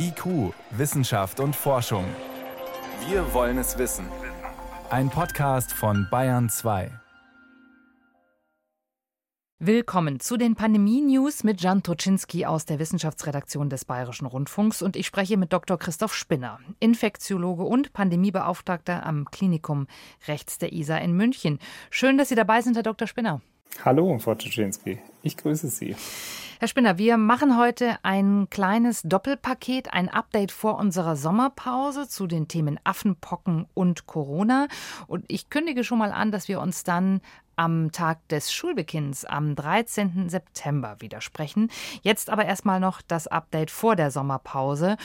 IQ, Wissenschaft und Forschung. Wir wollen es wissen. Ein Podcast von Bayern 2. Willkommen zu den Pandemie-News mit Jan Toczynski aus der Wissenschaftsredaktion des Bayerischen Rundfunks und ich spreche mit Dr. Christoph Spinner, Infektiologe und Pandemiebeauftragter am Klinikum rechts der ISA in München. Schön, dass Sie dabei sind, Herr Dr. Spinner. Hallo, Frau Toczynski. Ich grüße Sie. Herr Spinner, wir machen heute ein kleines Doppelpaket, ein Update vor unserer Sommerpause zu den Themen Affenpocken und Corona. Und ich kündige schon mal an, dass wir uns dann am Tag des Schulbeginns am 13. September widersprechen. Jetzt aber erstmal noch das Update vor der Sommerpause.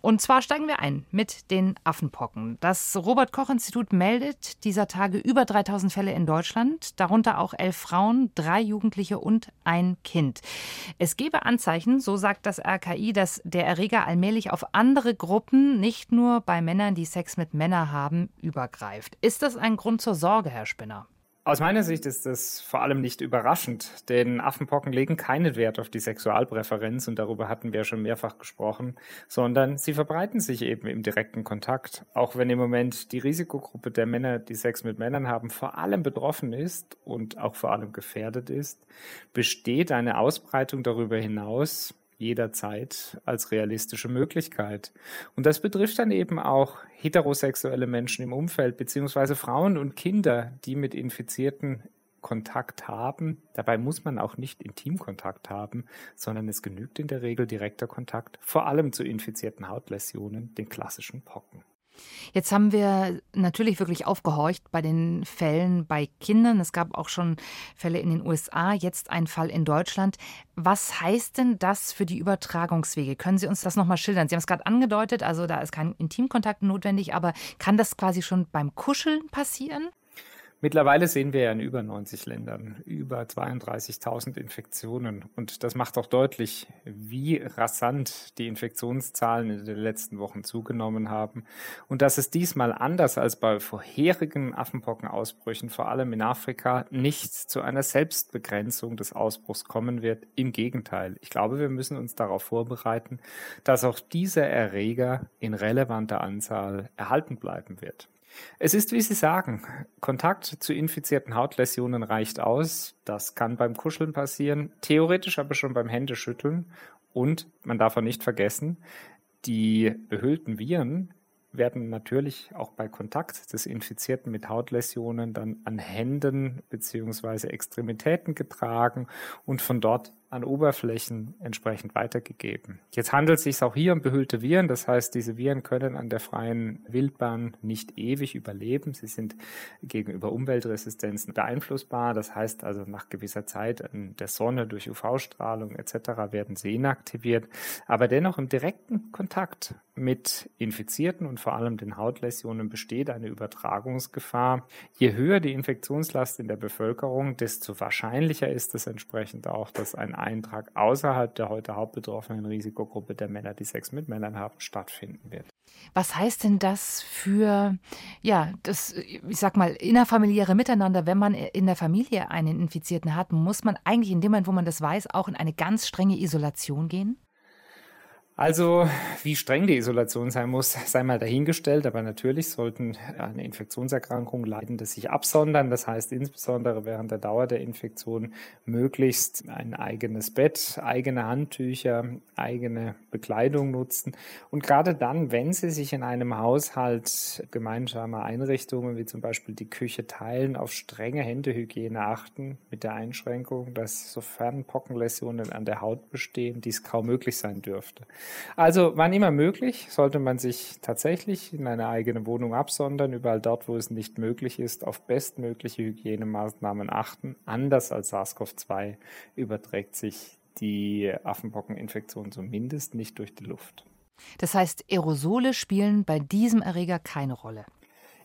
Und zwar steigen wir ein mit den Affenpocken. Das Robert Koch Institut meldet dieser Tage über 3000 Fälle in Deutschland, darunter auch elf Frauen, drei Jugendliche und ein Kind. Es gebe Anzeichen, so sagt das RKI, dass der Erreger allmählich auf andere Gruppen, nicht nur bei Männern, die Sex mit Männern haben, übergreift. Ist das ein Grund zur Sorge, Herr Spinner? Aus meiner Sicht ist das vor allem nicht überraschend, denn Affenpocken legen keinen Wert auf die Sexualpräferenz und darüber hatten wir schon mehrfach gesprochen, sondern sie verbreiten sich eben im direkten Kontakt. Auch wenn im Moment die Risikogruppe der Männer, die Sex mit Männern haben, vor allem betroffen ist und auch vor allem gefährdet ist, besteht eine Ausbreitung darüber hinaus jederzeit als realistische Möglichkeit. Und das betrifft dann eben auch heterosexuelle Menschen im Umfeld, beziehungsweise Frauen und Kinder, die mit Infizierten Kontakt haben. Dabei muss man auch nicht Intimkontakt haben, sondern es genügt in der Regel direkter Kontakt, vor allem zu infizierten Hautläsionen, den klassischen Pocken. Jetzt haben wir natürlich wirklich aufgehorcht bei den Fällen bei Kindern. Es gab auch schon Fälle in den USA, jetzt ein Fall in Deutschland. Was heißt denn das für die Übertragungswege? Können Sie uns das nochmal schildern? Sie haben es gerade angedeutet, also da ist kein Intimkontakt notwendig, aber kann das quasi schon beim Kuscheln passieren? Mittlerweile sehen wir ja in über 90 Ländern über 32.000 Infektionen. Und das macht auch deutlich, wie rasant die Infektionszahlen in den letzten Wochen zugenommen haben. Und dass es diesmal anders als bei vorherigen Affenpockenausbrüchen, vor allem in Afrika, nicht zu einer Selbstbegrenzung des Ausbruchs kommen wird. Im Gegenteil. Ich glaube, wir müssen uns darauf vorbereiten, dass auch dieser Erreger in relevanter Anzahl erhalten bleiben wird. Es ist, wie Sie sagen, Kontakt zu infizierten Hautläsionen reicht aus. Das kann beim Kuscheln passieren, theoretisch aber schon beim Händeschütteln. Und man darf auch nicht vergessen, die behüllten Viren werden natürlich auch bei Kontakt des Infizierten mit Hautläsionen dann an Händen beziehungsweise Extremitäten getragen und von dort an Oberflächen entsprechend weitergegeben. Jetzt handelt es sich auch hier um behüllte Viren, das heißt, diese Viren können an der freien Wildbahn nicht ewig überleben. Sie sind gegenüber Umweltresistenzen beeinflussbar, das heißt also nach gewisser Zeit an der Sonne durch UV-Strahlung etc. werden sie inaktiviert, aber dennoch im direkten Kontakt mit Infizierten und vor allem den Hautläsionen besteht eine Übertragungsgefahr. Je höher die Infektionslast in der Bevölkerung, desto wahrscheinlicher ist es entsprechend auch, dass ein Eintrag außerhalb der heute hauptbetroffenen Risikogruppe der Männer, die Sex mit Männern haben, stattfinden wird. Was heißt denn das für, ja, das, ich sag mal, innerfamiliäre Miteinander, wenn man in der Familie einen Infizierten hat, muss man eigentlich in dem Moment, wo man das weiß, auch in eine ganz strenge Isolation gehen? Also, wie streng die Isolation sein muss, sei mal dahingestellt, aber natürlich sollten eine Infektionserkrankung Leidende sich absondern. Das heißt insbesondere während der Dauer der Infektion möglichst ein eigenes Bett, eigene Handtücher, eigene Bekleidung nutzen. Und gerade dann, wenn Sie sich in einem Haushalt gemeinsame Einrichtungen wie zum Beispiel die Küche teilen, auf strenge Händehygiene achten, mit der Einschränkung, dass sofern Pockenläsionen an der Haut bestehen, dies kaum möglich sein dürfte. Also wann immer möglich, sollte man sich tatsächlich in eine eigene Wohnung absondern, überall dort, wo es nicht möglich ist, auf bestmögliche Hygienemaßnahmen achten. Anders als SARS-CoV-2 überträgt sich die Affenpockeninfektion zumindest nicht durch die Luft. Das heißt, Aerosole spielen bei diesem Erreger keine Rolle.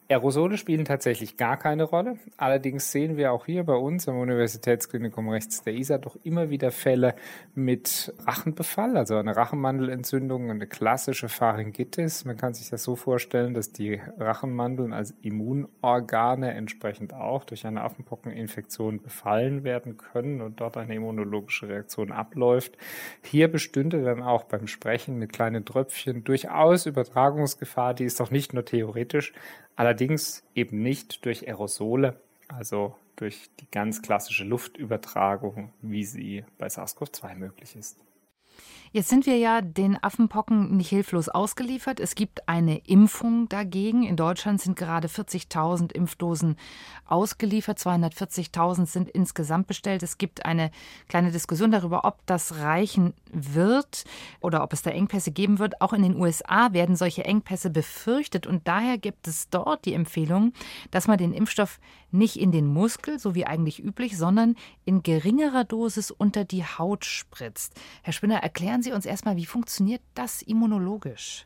Aerosole spielen tatsächlich gar keine Rolle. Allerdings sehen wir auch hier bei uns am Universitätsklinikum rechts der ISA doch immer wieder Fälle mit Rachenbefall, also eine Rachenmandelentzündung, eine klassische Pharyngitis. Man kann sich das so vorstellen, dass die Rachenmandeln als Immunorgane entsprechend auch durch eine Affenpockeninfektion befallen werden können und dort eine immunologische Reaktion abläuft. Hier bestünde dann auch beim Sprechen mit kleinen Tröpfchen durchaus Übertragungsgefahr, die ist doch nicht nur theoretisch, Allerdings eben nicht durch Aerosole, also durch die ganz klassische Luftübertragung, wie sie bei SARS-CoV-2 möglich ist. Jetzt sind wir ja den Affenpocken nicht hilflos ausgeliefert. Es gibt eine Impfung dagegen. In Deutschland sind gerade 40.000 Impfdosen ausgeliefert. 240.000 sind insgesamt bestellt. Es gibt eine kleine Diskussion darüber, ob das reichen wird oder ob es da Engpässe geben wird. Auch in den USA werden solche Engpässe befürchtet und daher gibt es dort die Empfehlung, dass man den Impfstoff nicht in den Muskel, so wie eigentlich üblich, sondern in geringerer Dosis unter die Haut spritzt. Herr Spinner, erklären Sie uns erstmal, wie funktioniert das immunologisch?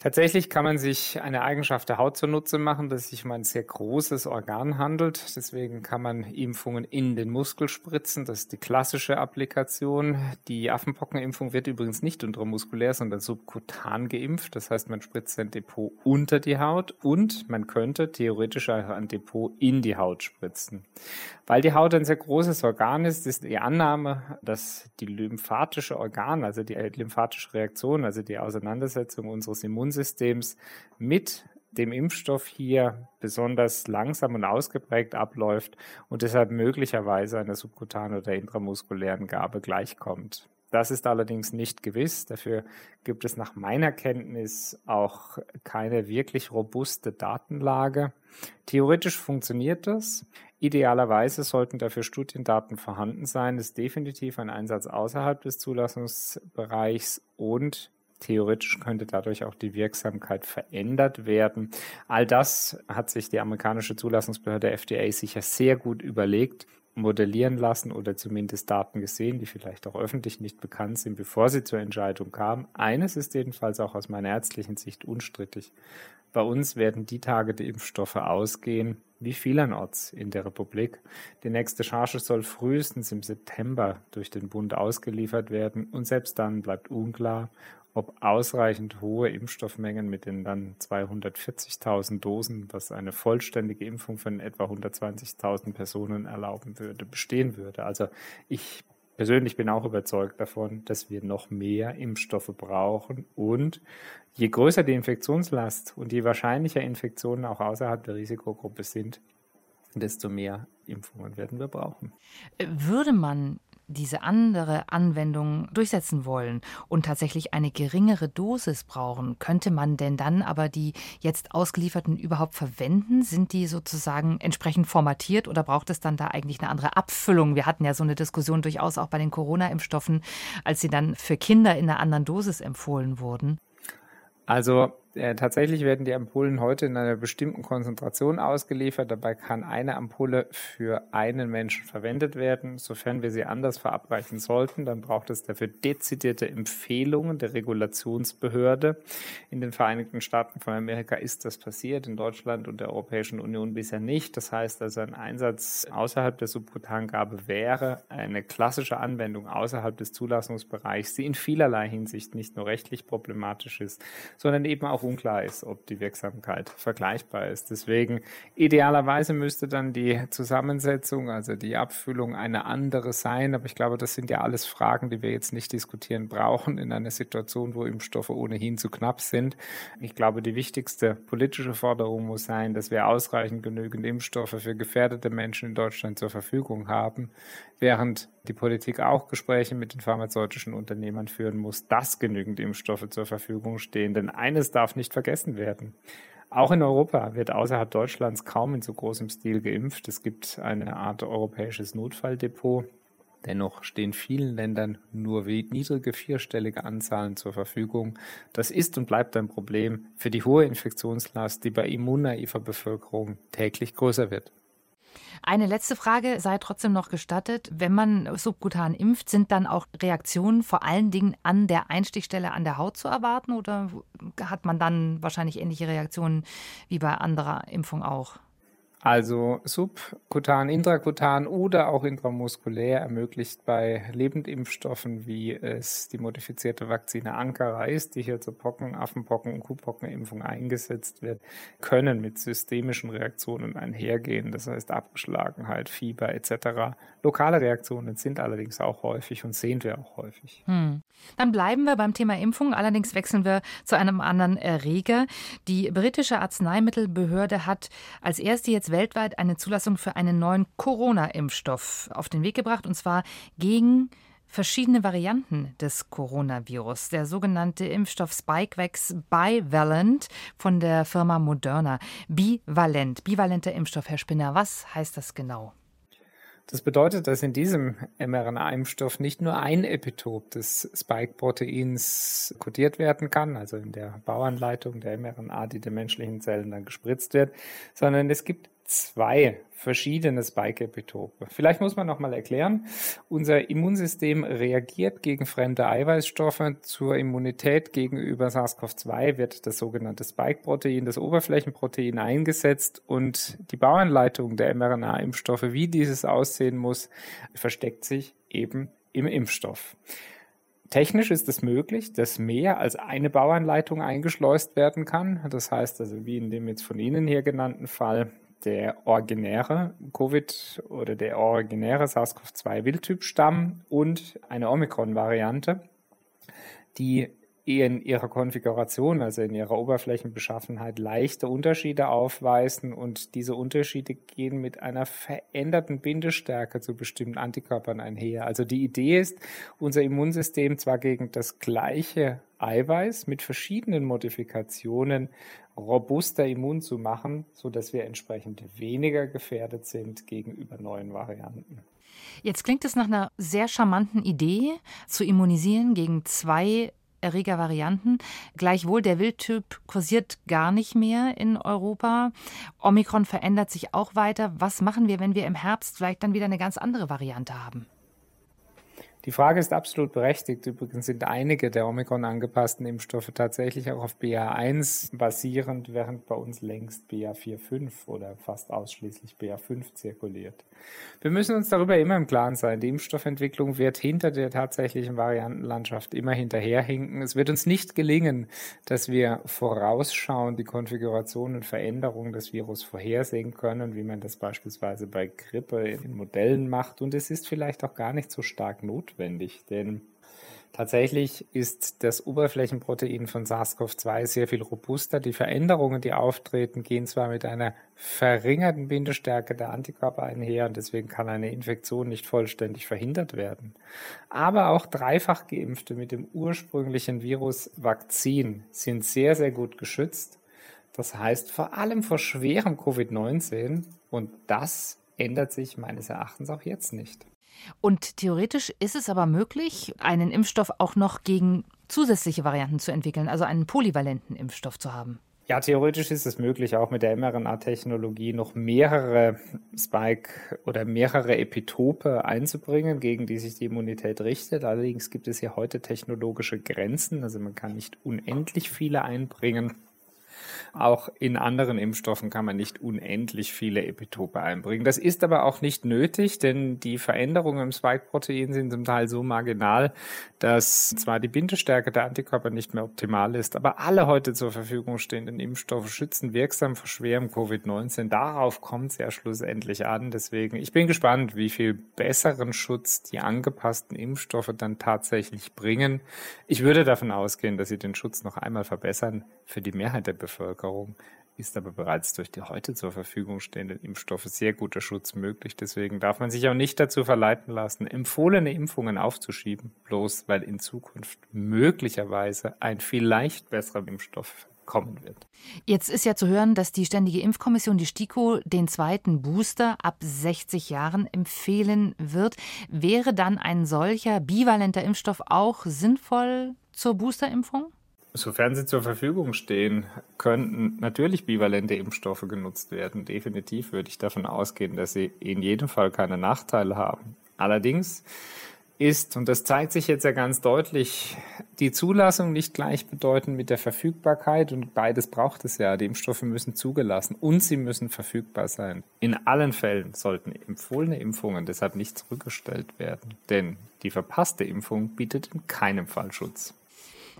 Tatsächlich kann man sich eine Eigenschaft der Haut zunutze machen, dass es sich um ein sehr großes Organ handelt. Deswegen kann man Impfungen in den Muskel spritzen. Das ist die klassische Applikation. Die Affenpockenimpfung wird übrigens nicht intramuskulär, sondern subkutan geimpft. Das heißt, man spritzt ein Depot unter die Haut und man könnte theoretisch auch ein Depot in die Haut spritzen. Weil die Haut ein sehr großes Organ ist, ist die Annahme, dass die lymphatische Organ, also die lymphatische Reaktion, also die Auseinandersetzung unseres Immunsystems mit dem Impfstoff hier besonders langsam und ausgeprägt abläuft und deshalb möglicherweise einer subkutanen oder intramuskulären Gabe gleichkommt. Das ist allerdings nicht gewiss. Dafür gibt es nach meiner Kenntnis auch keine wirklich robuste Datenlage. Theoretisch funktioniert das. Idealerweise sollten dafür Studiendaten vorhanden sein. Das ist definitiv ein Einsatz außerhalb des Zulassungsbereichs und theoretisch könnte dadurch auch die Wirksamkeit verändert werden. All das hat sich die amerikanische Zulassungsbehörde FDA sicher sehr gut überlegt modellieren lassen oder zumindest Daten gesehen, die vielleicht auch öffentlich nicht bekannt sind, bevor sie zur Entscheidung kamen. Eines ist jedenfalls auch aus meiner ärztlichen Sicht unstrittig. Bei uns werden die Tage die Impfstoffe ausgehen, wie vielerorts in der Republik. Die nächste Charge soll frühestens im September durch den Bund ausgeliefert werden und selbst dann bleibt unklar, ob ausreichend hohe Impfstoffmengen mit den dann 240.000 Dosen, was eine vollständige Impfung von etwa 120.000 Personen erlauben würde, bestehen würde. Also ich persönlich bin auch überzeugt davon, dass wir noch mehr Impfstoffe brauchen und je größer die Infektionslast und je wahrscheinlicher Infektionen auch außerhalb der Risikogruppe sind, desto mehr Impfungen werden wir brauchen. Würde man diese andere Anwendung durchsetzen wollen und tatsächlich eine geringere Dosis brauchen, könnte man denn dann aber die jetzt ausgelieferten überhaupt verwenden? Sind die sozusagen entsprechend formatiert oder braucht es dann da eigentlich eine andere Abfüllung? Wir hatten ja so eine Diskussion durchaus auch bei den Corona-Impfstoffen, als sie dann für Kinder in einer anderen Dosis empfohlen wurden. Also äh, tatsächlich werden die Ampullen heute in einer bestimmten Konzentration ausgeliefert. Dabei kann eine Ampulle für einen Menschen verwendet werden. Sofern wir sie anders verabreichen sollten, dann braucht es dafür dezidierte Empfehlungen der Regulationsbehörde. In den Vereinigten Staaten von Amerika ist das passiert, in Deutschland und der Europäischen Union bisher nicht. Das heißt also, ein Einsatz außerhalb der Subkutangabe wäre eine klassische Anwendung außerhalb des Zulassungsbereichs, die in vielerlei Hinsicht nicht nur rechtlich problematisch ist, sondern eben auch unklar ist, ob die Wirksamkeit vergleichbar ist. Deswegen idealerweise müsste dann die Zusammensetzung, also die Abfüllung eine andere sein. Aber ich glaube, das sind ja alles Fragen, die wir jetzt nicht diskutieren brauchen in einer Situation, wo Impfstoffe ohnehin zu knapp sind. Ich glaube, die wichtigste politische Forderung muss sein, dass wir ausreichend genügend Impfstoffe für gefährdete Menschen in Deutschland zur Verfügung haben, während die Politik auch Gespräche mit den pharmazeutischen Unternehmern führen muss, dass genügend Impfstoffe zur Verfügung stehen. Denn eines darf nicht vergessen werden. Auch in Europa wird außerhalb Deutschlands kaum in so großem Stil geimpft. Es gibt eine Art europäisches Notfalldepot. Dennoch stehen vielen Ländern nur niedrige vierstellige Anzahlen zur Verfügung. Das ist und bleibt ein Problem für die hohe Infektionslast, die bei immunnaiver Bevölkerung täglich größer wird. Eine letzte Frage sei trotzdem noch gestattet. Wenn man subkutan impft, sind dann auch Reaktionen vor allen Dingen an der Einstichstelle an der Haut zu erwarten oder hat man dann wahrscheinlich ähnliche Reaktionen wie bei anderer Impfung auch? Also subkutan, intrakutan oder auch intramuskulär ermöglicht bei Lebendimpfstoffen, wie es die modifizierte Vakzine Ankara ist, die hier zur Pocken, Affenpocken und Kuhpockenimpfung eingesetzt wird, können mit systemischen Reaktionen einhergehen. Das heißt Abgeschlagenheit, Fieber etc. Lokale Reaktionen sind allerdings auch häufig und sehen wir auch häufig. Hm. Dann bleiben wir beim Thema Impfung. Allerdings wechseln wir zu einem anderen Erreger. Die britische Arzneimittelbehörde hat als erste jetzt weltweit eine Zulassung für einen neuen Corona-Impfstoff auf den Weg gebracht, und zwar gegen verschiedene Varianten des Coronavirus. Der sogenannte Impfstoff Spikevax Bivalent von der Firma Moderna. Bivalent, bivalenter Impfstoff, Herr Spinner, was heißt das genau? Das bedeutet, dass in diesem mRNA-Impfstoff nicht nur ein Epitop des Spike-Proteins kodiert werden kann, also in der Bauanleitung der mRNA, die den menschlichen Zellen dann gespritzt wird, sondern es gibt zwei verschiedene Spike-Epitope. Vielleicht muss man noch mal erklären, unser Immunsystem reagiert gegen fremde Eiweißstoffe. Zur Immunität gegenüber SARS-CoV-2 wird das sogenannte Spike-Protein, das Oberflächenprotein eingesetzt und die Bauanleitung der mRNA-Impfstoffe, wie dieses aussehen muss, versteckt sich eben im Impfstoff. Technisch ist es möglich, dass mehr als eine Bauanleitung eingeschleust werden kann. Das heißt also, wie in dem jetzt von Ihnen hier genannten Fall, der originäre Covid oder der originäre SARS-CoV-2-Wildtypstamm und eine Omikron-Variante, die in ihrer Konfiguration, also in ihrer Oberflächenbeschaffenheit, leichte Unterschiede aufweisen und diese Unterschiede gehen mit einer veränderten Bindestärke zu bestimmten Antikörpern einher. Also die Idee ist, unser Immunsystem zwar gegen das gleiche Eiweiß mit verschiedenen Modifikationen robuster immun zu machen, so dass wir entsprechend weniger gefährdet sind gegenüber neuen Varianten. Jetzt klingt es nach einer sehr charmanten Idee, zu immunisieren gegen zwei Erregervarianten. Gleichwohl, der Wildtyp kursiert gar nicht mehr in Europa. Omikron verändert sich auch weiter. Was machen wir, wenn wir im Herbst vielleicht dann wieder eine ganz andere Variante haben? Die Frage ist absolut berechtigt. Übrigens sind einige der Omikron angepassten Impfstoffe tatsächlich auch auf BA1 basierend, während bei uns längst BA4-5 oder fast ausschließlich BA5 zirkuliert. Wir müssen uns darüber immer im Klaren sein. Die Impfstoffentwicklung wird hinter der tatsächlichen Variantenlandschaft immer hinterherhinken. Es wird uns nicht gelingen, dass wir vorausschauend die Konfiguration und Veränderung des Virus vorhersehen können, wie man das beispielsweise bei Grippe in Modellen macht. Und es ist vielleicht auch gar nicht so stark notwendig notwendig, denn Tatsächlich ist das Oberflächenprotein von SARS-CoV-2 sehr viel robuster. Die Veränderungen, die auftreten, gehen zwar mit einer verringerten Bindestärke der Antikörper einher und deswegen kann eine Infektion nicht vollständig verhindert werden. Aber auch dreifach geimpfte mit dem ursprünglichen Virus Vakzin sind sehr, sehr gut geschützt. Das heißt vor allem vor schwerem Covid-19 und das ändert sich meines Erachtens auch jetzt nicht. Und theoretisch ist es aber möglich, einen Impfstoff auch noch gegen zusätzliche Varianten zu entwickeln, also einen polyvalenten Impfstoff zu haben. Ja, theoretisch ist es möglich, auch mit der mRNA-Technologie noch mehrere Spike oder mehrere Epitope einzubringen, gegen die sich die Immunität richtet. Allerdings gibt es ja heute technologische Grenzen. Also man kann nicht unendlich viele einbringen. Auch in anderen Impfstoffen kann man nicht unendlich viele Epitope einbringen. Das ist aber auch nicht nötig, denn die Veränderungen im Spike-Protein sind zum Teil so marginal, dass zwar die Bindestärke der Antikörper nicht mehr optimal ist, aber alle heute zur Verfügung stehenden Impfstoffe schützen wirksam vor schwerem Covid-19. Darauf kommt es ja schlussendlich an. Deswegen, ich bin gespannt, wie viel besseren Schutz die angepassten Impfstoffe dann tatsächlich bringen. Ich würde davon ausgehen, dass sie den Schutz noch einmal verbessern für die Mehrheit der Bevölkerung ist aber bereits durch die heute zur Verfügung stehenden Impfstoffe sehr guter Schutz möglich. Deswegen darf man sich auch nicht dazu verleiten lassen, empfohlene Impfungen aufzuschieben, bloß weil in Zukunft möglicherweise ein vielleicht besserer Impfstoff kommen wird. Jetzt ist ja zu hören, dass die Ständige Impfkommission, die STIKO, den zweiten Booster ab 60 Jahren empfehlen wird. Wäre dann ein solcher bivalenter Impfstoff auch sinnvoll zur Boosterimpfung? Sofern sie zur Verfügung stehen, könnten natürlich bivalente Impfstoffe genutzt werden. Definitiv würde ich davon ausgehen, dass sie in jedem Fall keine Nachteile haben. Allerdings ist, und das zeigt sich jetzt ja ganz deutlich, die Zulassung nicht gleichbedeutend mit der Verfügbarkeit und beides braucht es ja. Die Impfstoffe müssen zugelassen und sie müssen verfügbar sein. In allen Fällen sollten empfohlene Impfungen deshalb nicht zurückgestellt werden, denn die verpasste Impfung bietet in keinem Fall Schutz.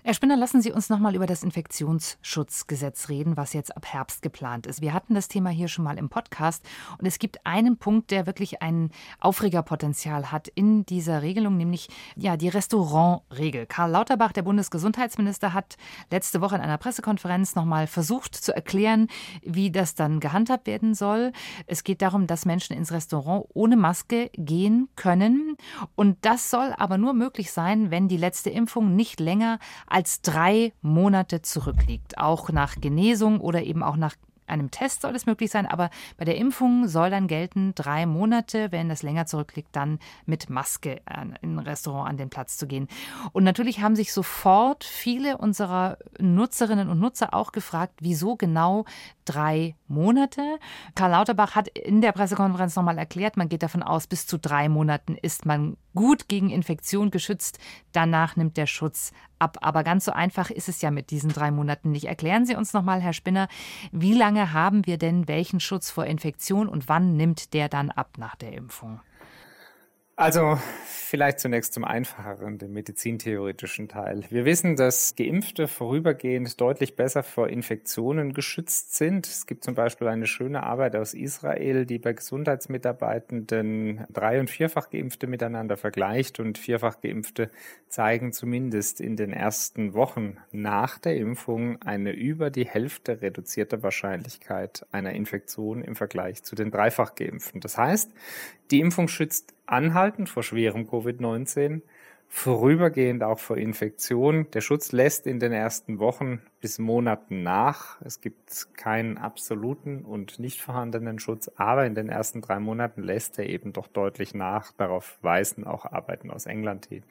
Herr Spinner, lassen Sie uns noch mal über das Infektionsschutzgesetz reden, was jetzt ab Herbst geplant ist. Wir hatten das Thema hier schon mal im Podcast und es gibt einen Punkt, der wirklich ein Aufregerpotenzial hat in dieser Regelung, nämlich ja die Restaurantregel. Karl Lauterbach, der Bundesgesundheitsminister, hat letzte Woche in einer Pressekonferenz noch mal versucht zu erklären, wie das dann gehandhabt werden soll. Es geht darum, dass Menschen ins Restaurant ohne Maske gehen können und das soll aber nur möglich sein, wenn die letzte Impfung nicht länger als drei Monate zurückliegt. Auch nach Genesung oder eben auch nach einem Test soll es möglich sein, aber bei der Impfung soll dann gelten, drei Monate, wenn das länger zurückliegt, dann mit Maske in ein Restaurant an den Platz zu gehen. Und natürlich haben sich sofort viele unserer Nutzerinnen und Nutzer auch gefragt, wieso genau drei Monate. Karl Lauterbach hat in der Pressekonferenz nochmal erklärt, man geht davon aus, bis zu drei Monaten ist man gut gegen Infektion geschützt. Danach nimmt der Schutz ab. Aber ganz so einfach ist es ja mit diesen drei Monaten nicht. Erklären Sie uns nochmal, Herr Spinner, wie lange haben wir denn welchen Schutz vor Infektion und wann nimmt der dann ab nach der Impfung? Also vielleicht zunächst zum einfacheren, dem medizintheoretischen Teil. Wir wissen, dass Geimpfte vorübergehend deutlich besser vor Infektionen geschützt sind. Es gibt zum Beispiel eine schöne Arbeit aus Israel, die bei Gesundheitsmitarbeitenden drei- und vierfach Geimpfte miteinander vergleicht und vierfach Geimpfte zeigen zumindest in den ersten Wochen nach der Impfung eine über die Hälfte reduzierte Wahrscheinlichkeit einer Infektion im Vergleich zu den dreifach Geimpften. Das heißt, die Impfung schützt anhaltend vor schwerem Covid-19, vorübergehend auch vor Infektion. Der Schutz lässt in den ersten Wochen bis Monaten nach. Es gibt keinen absoluten und nicht vorhandenen Schutz, aber in den ersten drei Monaten lässt er eben doch deutlich nach. Darauf weisen auch Arbeiten aus England hin.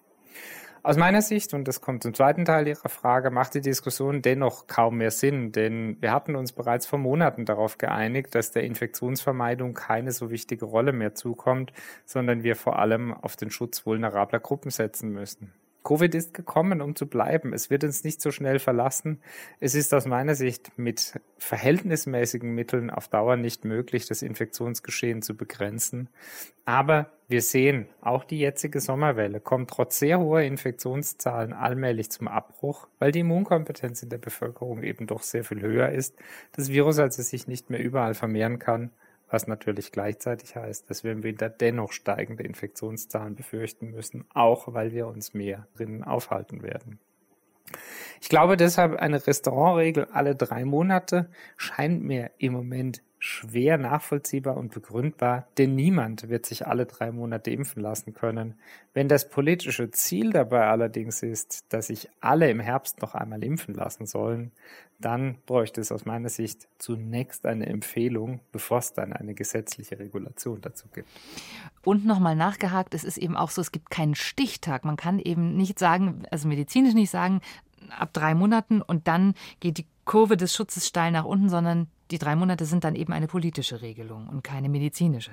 Aus meiner Sicht, und das kommt zum zweiten Teil Ihrer Frage, macht die Diskussion dennoch kaum mehr Sinn, denn wir hatten uns bereits vor Monaten darauf geeinigt, dass der Infektionsvermeidung keine so wichtige Rolle mehr zukommt, sondern wir vor allem auf den Schutz vulnerabler Gruppen setzen müssen. Covid ist gekommen, um zu bleiben. Es wird uns nicht so schnell verlassen. Es ist aus meiner Sicht mit verhältnismäßigen Mitteln auf Dauer nicht möglich, das Infektionsgeschehen zu begrenzen. Aber wir sehen, auch die jetzige Sommerwelle kommt trotz sehr hoher Infektionszahlen allmählich zum Abbruch, weil die Immunkompetenz in der Bevölkerung eben doch sehr viel höher ist. Das Virus also sich nicht mehr überall vermehren kann was natürlich gleichzeitig heißt, dass wir im Winter dennoch steigende Infektionszahlen befürchten müssen, auch weil wir uns mehr drinnen aufhalten werden. Ich glaube deshalb, eine Restaurantregel alle drei Monate scheint mir im Moment schwer nachvollziehbar und begründbar, denn niemand wird sich alle drei Monate impfen lassen können. Wenn das politische Ziel dabei allerdings ist, dass sich alle im Herbst noch einmal impfen lassen sollen, dann bräuchte es aus meiner Sicht zunächst eine Empfehlung, bevor es dann eine gesetzliche Regulation dazu gibt. Und nochmal nachgehakt, es ist eben auch so, es gibt keinen Stichtag. Man kann eben nicht sagen, also medizinisch nicht sagen, ab drei Monaten und dann geht die Kurve des Schutzes steil nach unten, sondern die drei Monate sind dann eben eine politische Regelung und keine medizinische.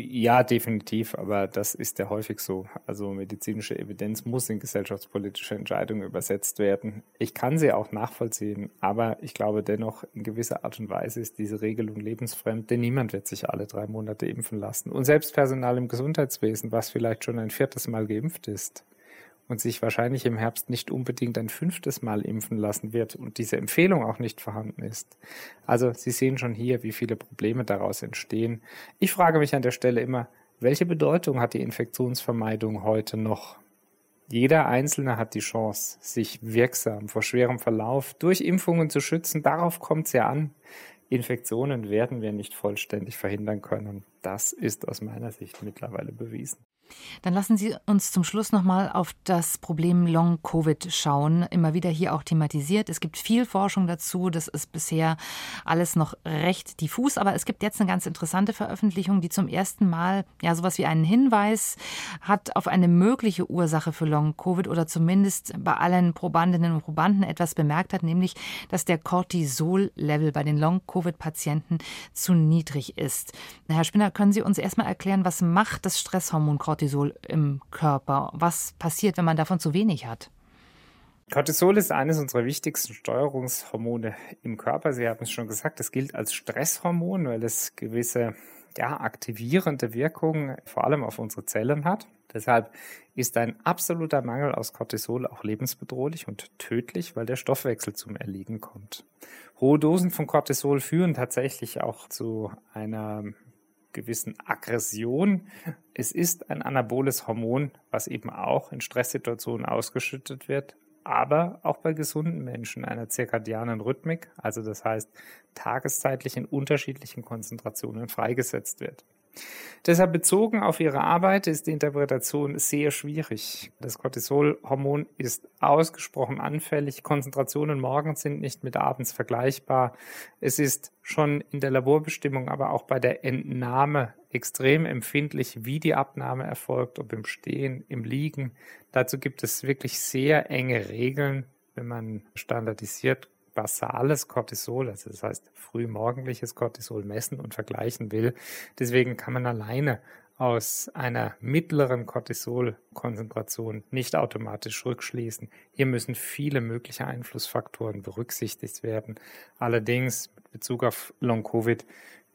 Ja, definitiv, aber das ist ja häufig so. Also medizinische Evidenz muss in gesellschaftspolitische Entscheidungen übersetzt werden. Ich kann sie auch nachvollziehen, aber ich glaube dennoch, in gewisser Art und Weise ist diese Regelung lebensfremd, denn niemand wird sich alle drei Monate impfen lassen. Und selbst Personal im Gesundheitswesen, was vielleicht schon ein viertes Mal geimpft ist, und sich wahrscheinlich im Herbst nicht unbedingt ein fünftes Mal impfen lassen wird und diese Empfehlung auch nicht vorhanden ist. Also Sie sehen schon hier, wie viele Probleme daraus entstehen. Ich frage mich an der Stelle immer, welche Bedeutung hat die Infektionsvermeidung heute noch? Jeder Einzelne hat die Chance, sich wirksam vor schwerem Verlauf durch Impfungen zu schützen. Darauf kommt es ja an. Infektionen werden wir nicht vollständig verhindern können. Das ist aus meiner Sicht mittlerweile bewiesen. Dann lassen Sie uns zum Schluss nochmal auf das Problem Long-Covid schauen. Immer wieder hier auch thematisiert. Es gibt viel Forschung dazu. Das ist bisher alles noch recht diffus. Aber es gibt jetzt eine ganz interessante Veröffentlichung, die zum ersten Mal ja sowas wie einen Hinweis hat auf eine mögliche Ursache für Long-Covid oder zumindest bei allen Probandinnen und Probanden etwas bemerkt hat, nämlich, dass der Cortisol-Level bei den Long-Covid-Patienten zu niedrig ist. Herr Spinner, können Sie uns erstmal erklären, was macht das Stresshormon Cortisol? Cortisol im Körper? Was passiert, wenn man davon zu wenig hat? Cortisol ist eines unserer wichtigsten Steuerungshormone im Körper. Sie haben es schon gesagt, es gilt als Stresshormon, weil es gewisse ja, aktivierende Wirkungen vor allem auf unsere Zellen hat. Deshalb ist ein absoluter Mangel aus Cortisol auch lebensbedrohlich und tödlich, weil der Stoffwechsel zum Erliegen kommt. Hohe Dosen von Cortisol führen tatsächlich auch zu einer gewissen Aggression. Es ist ein anaboles Hormon, was eben auch in Stresssituationen ausgeschüttet wird, aber auch bei gesunden Menschen einer zirkadianen Rhythmik, also das heißt tageszeitlich in unterschiedlichen Konzentrationen freigesetzt wird. Deshalb bezogen auf ihre Arbeit ist die Interpretation sehr schwierig. Das Cortisolhormon ist ausgesprochen anfällig. Konzentrationen morgens sind nicht mit abends vergleichbar. Es ist schon in der Laborbestimmung, aber auch bei der Entnahme extrem empfindlich, wie die Abnahme erfolgt, ob im Stehen, im Liegen. Dazu gibt es wirklich sehr enge Regeln, wenn man standardisiert basales Cortisol, also das heißt frühmorgendliches Cortisol messen und vergleichen will. Deswegen kann man alleine aus einer mittleren Cortisolkonzentration nicht automatisch rückschließen. Hier müssen viele mögliche Einflussfaktoren berücksichtigt werden. Allerdings mit Bezug auf Long-Covid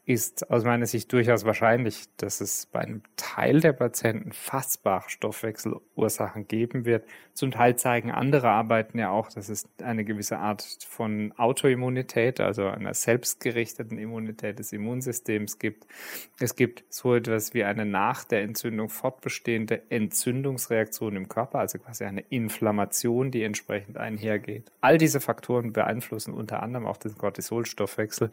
ist aus meiner Sicht durchaus wahrscheinlich, dass es bei einem Teil der Patienten fassbare Stoffwechselursachen geben wird. Zum Teil zeigen andere Arbeiten ja auch, dass es eine gewisse Art von Autoimmunität, also einer selbstgerichteten Immunität des Immunsystems gibt. Es gibt so etwas wie eine nach der Entzündung fortbestehende Entzündungsreaktion im Körper, also quasi eine Inflammation, die entsprechend einhergeht. All diese Faktoren beeinflussen unter anderem auch den Cortisolstoffwechsel.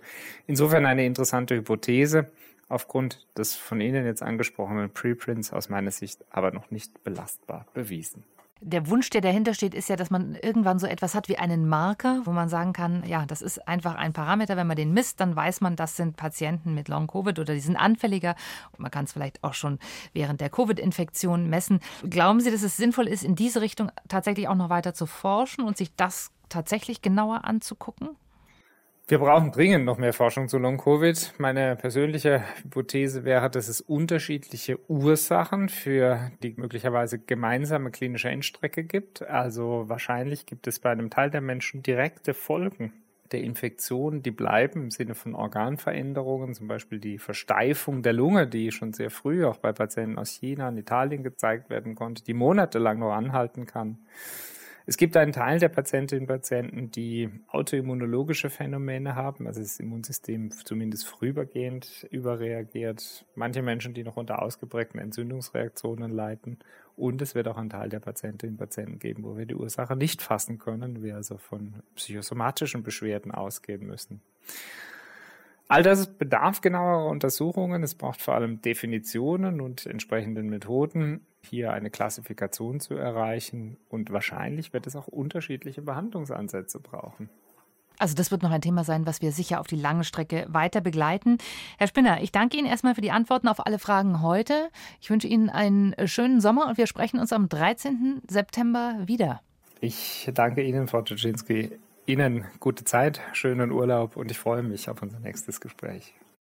Insofern eine interessante Hypothese aufgrund des von Ihnen jetzt angesprochenen Preprints aus meiner Sicht aber noch nicht belastbar bewiesen. Der Wunsch, der dahinter steht, ist ja, dass man irgendwann so etwas hat wie einen Marker, wo man sagen kann, ja, das ist einfach ein Parameter. Wenn man den misst, dann weiß man, das sind Patienten mit Long-Covid oder die sind anfälliger. Man kann es vielleicht auch schon während der Covid-Infektion messen. Glauben Sie, dass es sinnvoll ist, in diese Richtung tatsächlich auch noch weiter zu forschen und sich das tatsächlich genauer anzugucken? Wir brauchen dringend noch mehr Forschung zu Long-Covid. Meine persönliche Hypothese wäre, dass es unterschiedliche Ursachen für die möglicherweise gemeinsame klinische Endstrecke gibt. Also wahrscheinlich gibt es bei einem Teil der Menschen direkte Folgen der Infektion, die bleiben im Sinne von Organveränderungen, zum Beispiel die Versteifung der Lunge, die schon sehr früh auch bei Patienten aus China und Italien gezeigt werden konnte, die monatelang noch anhalten kann. Es gibt einen Teil der Patientinnen und Patienten, die autoimmunologische Phänomene haben, also das Immunsystem zumindest vorübergehend überreagiert. Manche Menschen, die noch unter ausgeprägten Entzündungsreaktionen leiden. Und es wird auch einen Teil der Patientinnen und Patienten geben, wo wir die Ursache nicht fassen können, wir also von psychosomatischen Beschwerden ausgehen müssen. All das bedarf genauerer Untersuchungen. Es braucht vor allem Definitionen und entsprechenden Methoden, hier eine Klassifikation zu erreichen. Und wahrscheinlich wird es auch unterschiedliche Behandlungsansätze brauchen. Also das wird noch ein Thema sein, was wir sicher auf die lange Strecke weiter begleiten. Herr Spinner, ich danke Ihnen erstmal für die Antworten auf alle Fragen heute. Ich wünsche Ihnen einen schönen Sommer und wir sprechen uns am 13. September wieder. Ich danke Ihnen, Frau Tuczynski. Ihnen gute Zeit, schönen Urlaub und ich freue mich auf unser nächstes Gespräch.